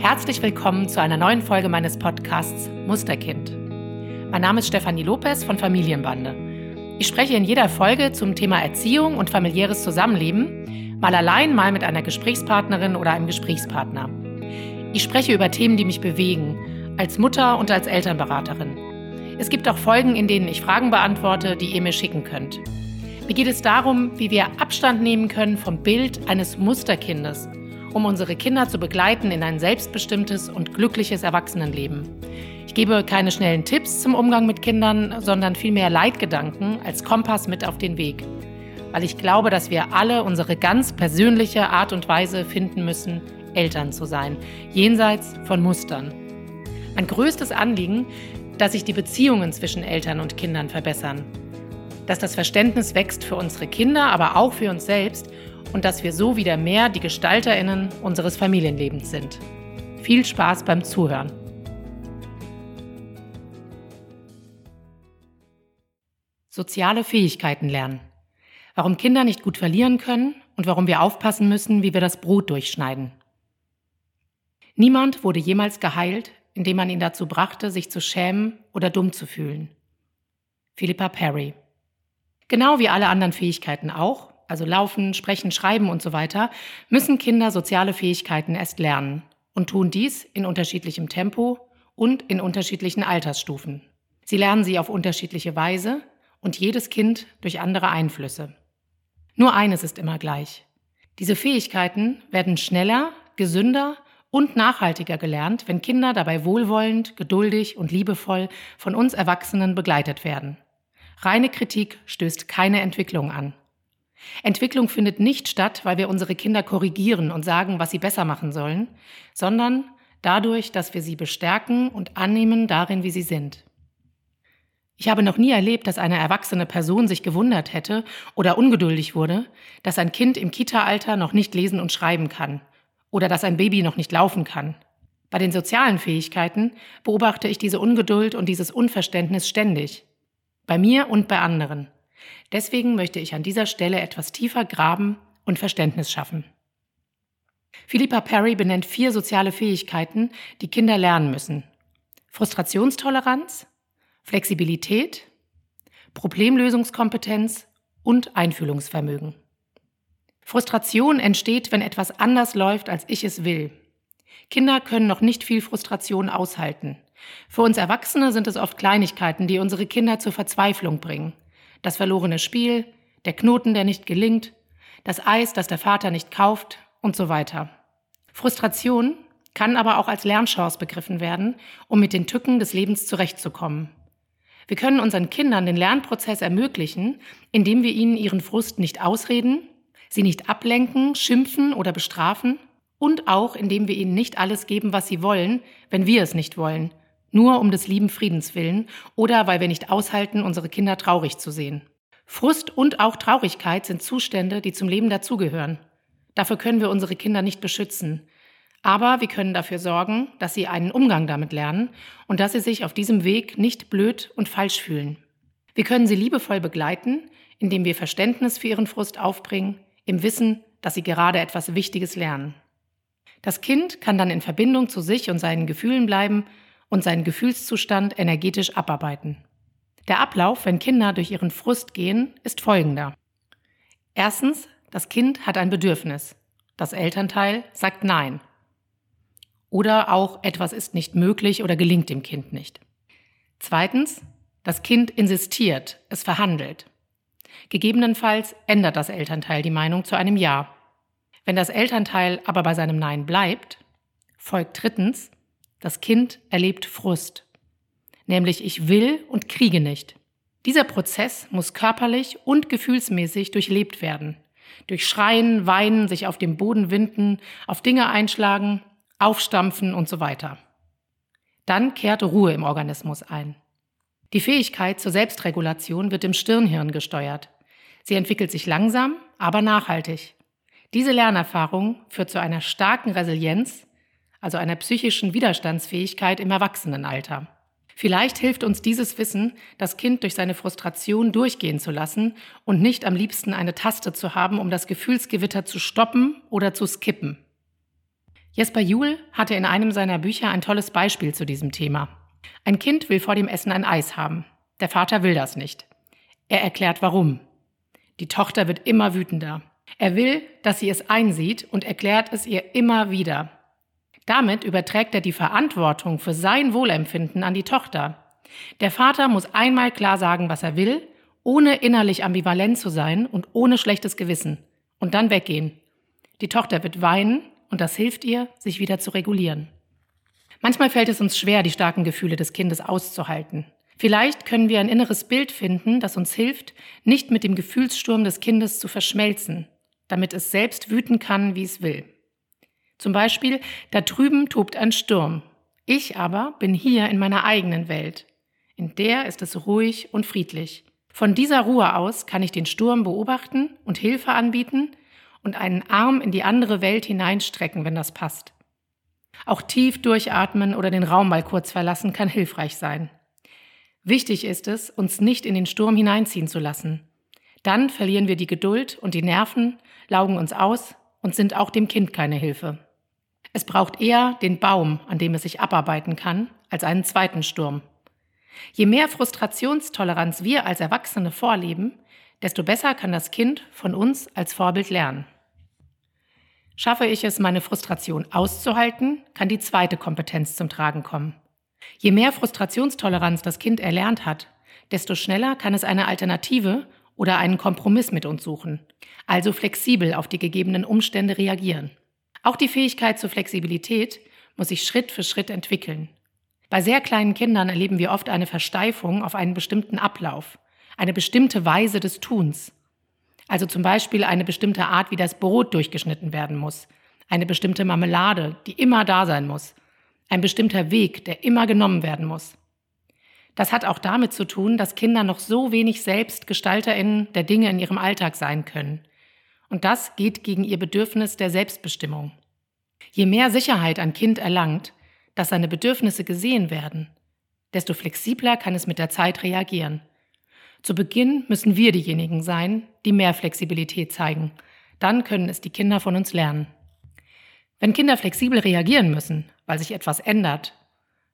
Herzlich willkommen zu einer neuen Folge meines Podcasts Musterkind. Mein Name ist Stefanie Lopez von Familienbande. Ich spreche in jeder Folge zum Thema Erziehung und familiäres Zusammenleben, mal allein, mal mit einer Gesprächspartnerin oder einem Gesprächspartner. Ich spreche über Themen, die mich bewegen, als Mutter und als Elternberaterin. Es gibt auch Folgen, in denen ich Fragen beantworte, die ihr mir schicken könnt. Mir geht es darum, wie wir Abstand nehmen können vom Bild eines Musterkindes um unsere Kinder zu begleiten in ein selbstbestimmtes und glückliches Erwachsenenleben. Ich gebe keine schnellen Tipps zum Umgang mit Kindern, sondern vielmehr Leitgedanken als Kompass mit auf den Weg. Weil ich glaube, dass wir alle unsere ganz persönliche Art und Weise finden müssen, Eltern zu sein, jenseits von Mustern. Mein größtes Anliegen, dass sich die Beziehungen zwischen Eltern und Kindern verbessern, dass das Verständnis wächst für unsere Kinder, aber auch für uns selbst und dass wir so wieder mehr die Gestalterinnen unseres Familienlebens sind. Viel Spaß beim Zuhören. Soziale Fähigkeiten lernen. Warum Kinder nicht gut verlieren können und warum wir aufpassen müssen, wie wir das Brot durchschneiden. Niemand wurde jemals geheilt, indem man ihn dazu brachte, sich zu schämen oder dumm zu fühlen. Philippa Perry. Genau wie alle anderen Fähigkeiten auch, also Laufen, Sprechen, Schreiben und so weiter, müssen Kinder soziale Fähigkeiten erst lernen und tun dies in unterschiedlichem Tempo und in unterschiedlichen Altersstufen. Sie lernen sie auf unterschiedliche Weise und jedes Kind durch andere Einflüsse. Nur eines ist immer gleich. Diese Fähigkeiten werden schneller, gesünder und nachhaltiger gelernt, wenn Kinder dabei wohlwollend, geduldig und liebevoll von uns Erwachsenen begleitet werden. Reine Kritik stößt keine Entwicklung an. Entwicklung findet nicht statt, weil wir unsere Kinder korrigieren und sagen, was sie besser machen sollen, sondern dadurch, dass wir sie bestärken und annehmen darin, wie sie sind. Ich habe noch nie erlebt, dass eine erwachsene Person sich gewundert hätte oder ungeduldig wurde, dass ein Kind im Kita-Alter noch nicht lesen und schreiben kann oder dass ein Baby noch nicht laufen kann. Bei den sozialen Fähigkeiten beobachte ich diese Ungeduld und dieses Unverständnis ständig. Bei mir und bei anderen. Deswegen möchte ich an dieser Stelle etwas tiefer graben und Verständnis schaffen. Philippa Perry benennt vier soziale Fähigkeiten, die Kinder lernen müssen. Frustrationstoleranz, Flexibilität, Problemlösungskompetenz und Einfühlungsvermögen. Frustration entsteht, wenn etwas anders läuft, als ich es will. Kinder können noch nicht viel Frustration aushalten. Für uns Erwachsene sind es oft Kleinigkeiten, die unsere Kinder zur Verzweiflung bringen das verlorene Spiel, der Knoten, der nicht gelingt, das Eis, das der Vater nicht kauft und so weiter. Frustration kann aber auch als Lernchance begriffen werden, um mit den Tücken des Lebens zurechtzukommen. Wir können unseren Kindern den Lernprozess ermöglichen, indem wir ihnen ihren Frust nicht ausreden, sie nicht ablenken, schimpfen oder bestrafen und auch indem wir ihnen nicht alles geben, was sie wollen, wenn wir es nicht wollen, nur um des lieben Friedens willen oder weil wir nicht aushalten, unsere Kinder traurig zu sehen. Frust und auch Traurigkeit sind Zustände, die zum Leben dazugehören. Dafür können wir unsere Kinder nicht beschützen. Aber wir können dafür sorgen, dass sie einen Umgang damit lernen und dass sie sich auf diesem Weg nicht blöd und falsch fühlen. Wir können sie liebevoll begleiten, indem wir Verständnis für ihren Frust aufbringen, im Wissen, dass sie gerade etwas Wichtiges lernen. Das Kind kann dann in Verbindung zu sich und seinen Gefühlen bleiben und seinen Gefühlszustand energetisch abarbeiten. Der Ablauf, wenn Kinder durch ihren Frust gehen, ist folgender. Erstens, das Kind hat ein Bedürfnis. Das Elternteil sagt Nein. Oder auch etwas ist nicht möglich oder gelingt dem Kind nicht. Zweitens, das Kind insistiert, es verhandelt. Gegebenenfalls ändert das Elternteil die Meinung zu einem Ja. Wenn das Elternteil aber bei seinem Nein bleibt, folgt drittens, das Kind erlebt Frust, nämlich ich will und kriege nicht. Dieser Prozess muss körperlich und gefühlsmäßig durchlebt werden. Durch Schreien, Weinen, sich auf dem Boden winden, auf Dinge einschlagen, aufstampfen und so weiter. Dann kehrt Ruhe im Organismus ein. Die Fähigkeit zur Selbstregulation wird im Stirnhirn gesteuert. Sie entwickelt sich langsam, aber nachhaltig. Diese Lernerfahrung führt zu einer starken Resilienz also einer psychischen Widerstandsfähigkeit im Erwachsenenalter. Vielleicht hilft uns dieses Wissen, das Kind durch seine Frustration durchgehen zu lassen und nicht am liebsten eine Taste zu haben, um das Gefühlsgewitter zu stoppen oder zu skippen. Jesper Juhl hatte in einem seiner Bücher ein tolles Beispiel zu diesem Thema. Ein Kind will vor dem Essen ein Eis haben. Der Vater will das nicht. Er erklärt warum. Die Tochter wird immer wütender. Er will, dass sie es einsieht und erklärt es ihr immer wieder. Damit überträgt er die Verantwortung für sein Wohlempfinden an die Tochter. Der Vater muss einmal klar sagen, was er will, ohne innerlich ambivalent zu sein und ohne schlechtes Gewissen, und dann weggehen. Die Tochter wird weinen und das hilft ihr, sich wieder zu regulieren. Manchmal fällt es uns schwer, die starken Gefühle des Kindes auszuhalten. Vielleicht können wir ein inneres Bild finden, das uns hilft, nicht mit dem Gefühlssturm des Kindes zu verschmelzen, damit es selbst wüten kann, wie es will. Zum Beispiel, da drüben tobt ein Sturm. Ich aber bin hier in meiner eigenen Welt. In der ist es ruhig und friedlich. Von dieser Ruhe aus kann ich den Sturm beobachten und Hilfe anbieten und einen Arm in die andere Welt hineinstrecken, wenn das passt. Auch tief durchatmen oder den Raum mal kurz verlassen kann hilfreich sein. Wichtig ist es, uns nicht in den Sturm hineinziehen zu lassen. Dann verlieren wir die Geduld und die Nerven, laugen uns aus und sind auch dem Kind keine Hilfe. Es braucht eher den Baum, an dem es sich abarbeiten kann, als einen zweiten Sturm. Je mehr Frustrationstoleranz wir als Erwachsene vorleben, desto besser kann das Kind von uns als Vorbild lernen. Schaffe ich es, meine Frustration auszuhalten, kann die zweite Kompetenz zum Tragen kommen. Je mehr Frustrationstoleranz das Kind erlernt hat, desto schneller kann es eine Alternative oder einen Kompromiss mit uns suchen, also flexibel auf die gegebenen Umstände reagieren. Auch die Fähigkeit zur Flexibilität muss sich Schritt für Schritt entwickeln. Bei sehr kleinen Kindern erleben wir oft eine Versteifung auf einen bestimmten Ablauf, eine bestimmte Weise des Tuns. Also zum Beispiel eine bestimmte Art, wie das Brot durchgeschnitten werden muss, eine bestimmte Marmelade, die immer da sein muss, ein bestimmter Weg, der immer genommen werden muss. Das hat auch damit zu tun, dass Kinder noch so wenig selbst Gestalterinnen der Dinge in ihrem Alltag sein können. Und das geht gegen ihr Bedürfnis der Selbstbestimmung. Je mehr Sicherheit ein Kind erlangt, dass seine Bedürfnisse gesehen werden, desto flexibler kann es mit der Zeit reagieren. Zu Beginn müssen wir diejenigen sein, die mehr Flexibilität zeigen. Dann können es die Kinder von uns lernen. Wenn Kinder flexibel reagieren müssen, weil sich etwas ändert,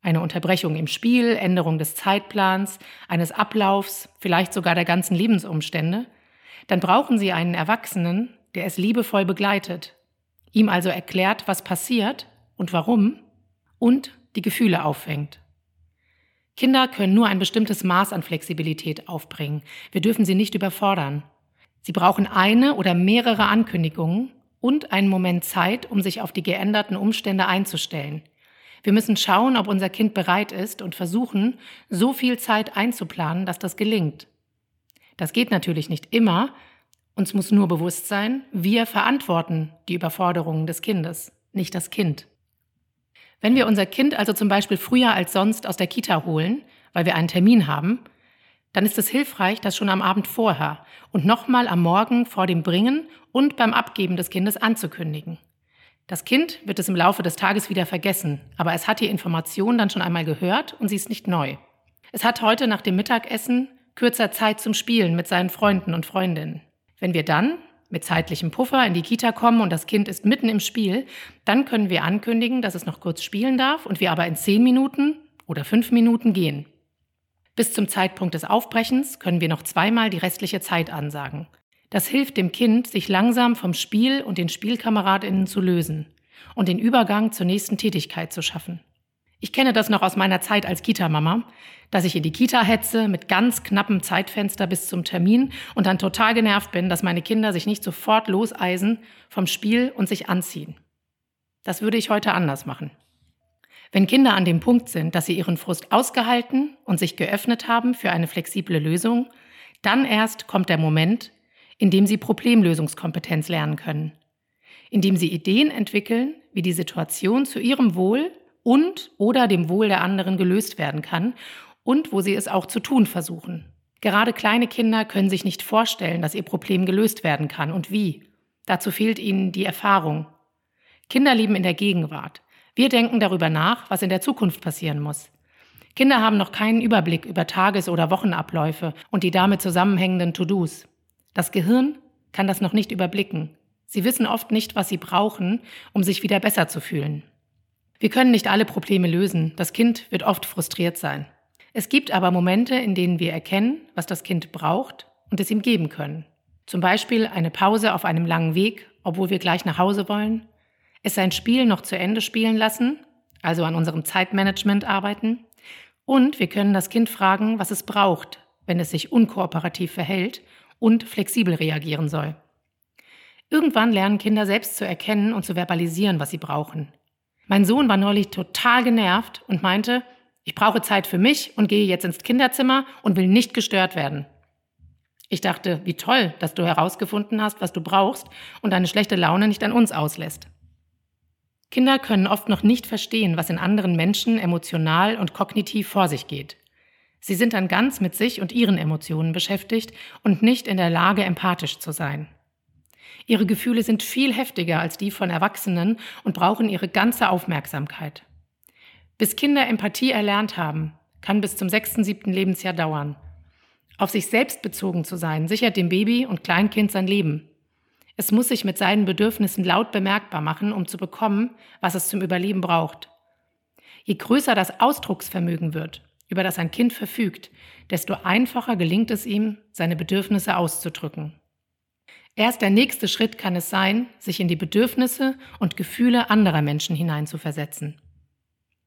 eine Unterbrechung im Spiel, Änderung des Zeitplans, eines Ablaufs, vielleicht sogar der ganzen Lebensumstände, dann brauchen sie einen Erwachsenen, der es liebevoll begleitet, ihm also erklärt, was passiert und warum und die Gefühle auffängt. Kinder können nur ein bestimmtes Maß an Flexibilität aufbringen. Wir dürfen sie nicht überfordern. Sie brauchen eine oder mehrere Ankündigungen und einen Moment Zeit, um sich auf die geänderten Umstände einzustellen. Wir müssen schauen, ob unser Kind bereit ist und versuchen, so viel Zeit einzuplanen, dass das gelingt. Das geht natürlich nicht immer. Uns muss nur bewusst sein, wir verantworten die Überforderungen des Kindes, nicht das Kind. Wenn wir unser Kind also zum Beispiel früher als sonst aus der Kita holen, weil wir einen Termin haben, dann ist es hilfreich, das schon am Abend vorher und nochmal am Morgen vor dem Bringen und beim Abgeben des Kindes anzukündigen. Das Kind wird es im Laufe des Tages wieder vergessen, aber es hat die Information dann schon einmal gehört und sie ist nicht neu. Es hat heute nach dem Mittagessen kürzer Zeit zum Spielen mit seinen Freunden und Freundinnen. Wenn wir dann mit zeitlichem Puffer in die Kita kommen und das Kind ist mitten im Spiel, dann können wir ankündigen, dass es noch kurz spielen darf und wir aber in zehn Minuten oder fünf Minuten gehen. Bis zum Zeitpunkt des Aufbrechens können wir noch zweimal die restliche Zeit ansagen. Das hilft dem Kind, sich langsam vom Spiel und den Spielkameradinnen zu lösen und den Übergang zur nächsten Tätigkeit zu schaffen. Ich kenne das noch aus meiner Zeit als Kita-Mama, dass ich in die Kita hetze mit ganz knappem Zeitfenster bis zum Termin und dann total genervt bin, dass meine Kinder sich nicht sofort loseisen vom Spiel und sich anziehen. Das würde ich heute anders machen. Wenn Kinder an dem Punkt sind, dass sie ihren Frust ausgehalten und sich geöffnet haben für eine flexible Lösung, dann erst kommt der Moment, in dem sie Problemlösungskompetenz lernen können, in dem sie Ideen entwickeln, wie die Situation zu ihrem Wohl und oder dem Wohl der anderen gelöst werden kann und wo sie es auch zu tun versuchen. Gerade kleine Kinder können sich nicht vorstellen, dass ihr Problem gelöst werden kann und wie. Dazu fehlt ihnen die Erfahrung. Kinder leben in der Gegenwart. Wir denken darüber nach, was in der Zukunft passieren muss. Kinder haben noch keinen Überblick über Tages- oder Wochenabläufe und die damit zusammenhängenden To-Dos. Das Gehirn kann das noch nicht überblicken. Sie wissen oft nicht, was sie brauchen, um sich wieder besser zu fühlen. Wir können nicht alle Probleme lösen. Das Kind wird oft frustriert sein. Es gibt aber Momente, in denen wir erkennen, was das Kind braucht und es ihm geben können. Zum Beispiel eine Pause auf einem langen Weg, obwohl wir gleich nach Hause wollen, es sein Spiel noch zu Ende spielen lassen, also an unserem Zeitmanagement arbeiten, und wir können das Kind fragen, was es braucht, wenn es sich unkooperativ verhält und flexibel reagieren soll. Irgendwann lernen Kinder selbst zu erkennen und zu verbalisieren, was sie brauchen. Mein Sohn war neulich total genervt und meinte, ich brauche Zeit für mich und gehe jetzt ins Kinderzimmer und will nicht gestört werden. Ich dachte, wie toll, dass du herausgefunden hast, was du brauchst und deine schlechte Laune nicht an uns auslässt. Kinder können oft noch nicht verstehen, was in anderen Menschen emotional und kognitiv vor sich geht. Sie sind dann ganz mit sich und ihren Emotionen beschäftigt und nicht in der Lage, empathisch zu sein. Ihre Gefühle sind viel heftiger als die von Erwachsenen und brauchen ihre ganze Aufmerksamkeit. Bis Kinder Empathie erlernt haben, kann bis zum sechsten, siebten Lebensjahr dauern. Auf sich selbst bezogen zu sein, sichert dem Baby und Kleinkind sein Leben. Es muss sich mit seinen Bedürfnissen laut bemerkbar machen, um zu bekommen, was es zum Überleben braucht. Je größer das Ausdrucksvermögen wird, über das ein Kind verfügt, desto einfacher gelingt es ihm, seine Bedürfnisse auszudrücken. Erst der nächste Schritt kann es sein, sich in die Bedürfnisse und Gefühle anderer Menschen hineinzuversetzen.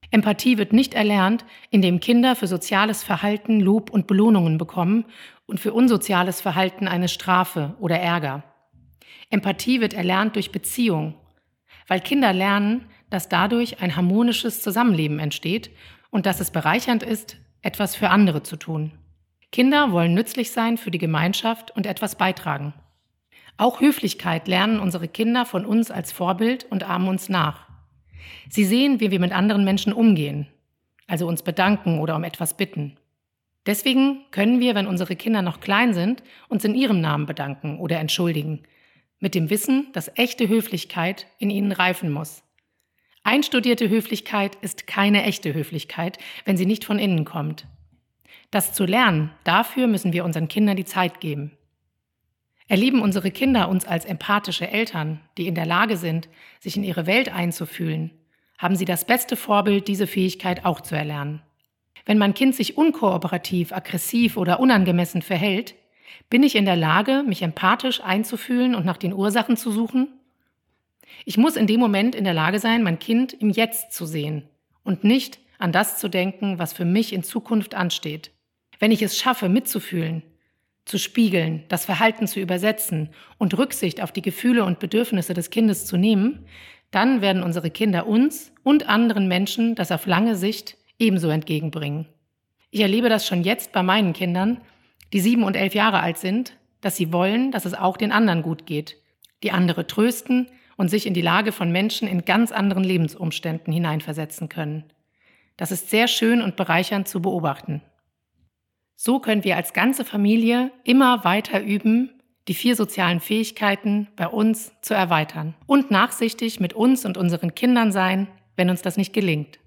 Empathie wird nicht erlernt, indem Kinder für soziales Verhalten Lob und Belohnungen bekommen und für unsoziales Verhalten eine Strafe oder Ärger. Empathie wird erlernt durch Beziehung, weil Kinder lernen, dass dadurch ein harmonisches Zusammenleben entsteht und dass es bereichernd ist, etwas für andere zu tun. Kinder wollen nützlich sein für die Gemeinschaft und etwas beitragen. Auch Höflichkeit lernen unsere Kinder von uns als Vorbild und ahmen uns nach. Sie sehen, wie wir mit anderen Menschen umgehen, also uns bedanken oder um etwas bitten. Deswegen können wir, wenn unsere Kinder noch klein sind, uns in ihrem Namen bedanken oder entschuldigen, mit dem Wissen, dass echte Höflichkeit in ihnen reifen muss. Einstudierte Höflichkeit ist keine echte Höflichkeit, wenn sie nicht von innen kommt. Das zu lernen, dafür müssen wir unseren Kindern die Zeit geben. Erleben unsere Kinder uns als empathische Eltern, die in der Lage sind, sich in ihre Welt einzufühlen, haben sie das beste Vorbild, diese Fähigkeit auch zu erlernen. Wenn mein Kind sich unkooperativ, aggressiv oder unangemessen verhält, bin ich in der Lage, mich empathisch einzufühlen und nach den Ursachen zu suchen? Ich muss in dem Moment in der Lage sein, mein Kind im Jetzt zu sehen und nicht an das zu denken, was für mich in Zukunft ansteht. Wenn ich es schaffe, mitzufühlen, zu spiegeln, das Verhalten zu übersetzen und Rücksicht auf die Gefühle und Bedürfnisse des Kindes zu nehmen, dann werden unsere Kinder uns und anderen Menschen das auf lange Sicht ebenso entgegenbringen. Ich erlebe das schon jetzt bei meinen Kindern, die sieben und elf Jahre alt sind, dass sie wollen, dass es auch den anderen gut geht, die andere trösten und sich in die Lage von Menschen in ganz anderen Lebensumständen hineinversetzen können. Das ist sehr schön und bereichernd zu beobachten. So können wir als ganze Familie immer weiter üben, die vier sozialen Fähigkeiten bei uns zu erweitern und nachsichtig mit uns und unseren Kindern sein, wenn uns das nicht gelingt.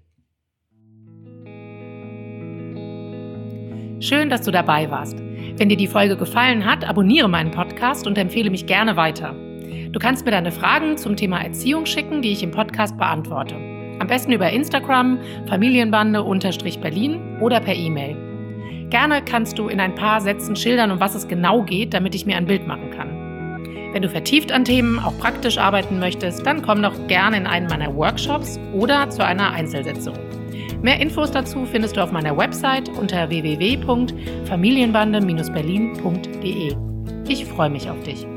Schön, dass du dabei warst. Wenn dir die Folge gefallen hat, abonniere meinen Podcast und empfehle mich gerne weiter. Du kannst mir deine Fragen zum Thema Erziehung schicken, die ich im Podcast beantworte. Am besten über Instagram, Familienbande-Berlin oder per E-Mail. Gerne kannst du in ein paar Sätzen schildern, um was es genau geht, damit ich mir ein Bild machen kann. Wenn du vertieft an Themen auch praktisch arbeiten möchtest, dann komm doch gerne in einen meiner Workshops oder zu einer Einzelsitzung. Mehr Infos dazu findest du auf meiner Website unter www.familienbande-berlin.de. Ich freue mich auf dich.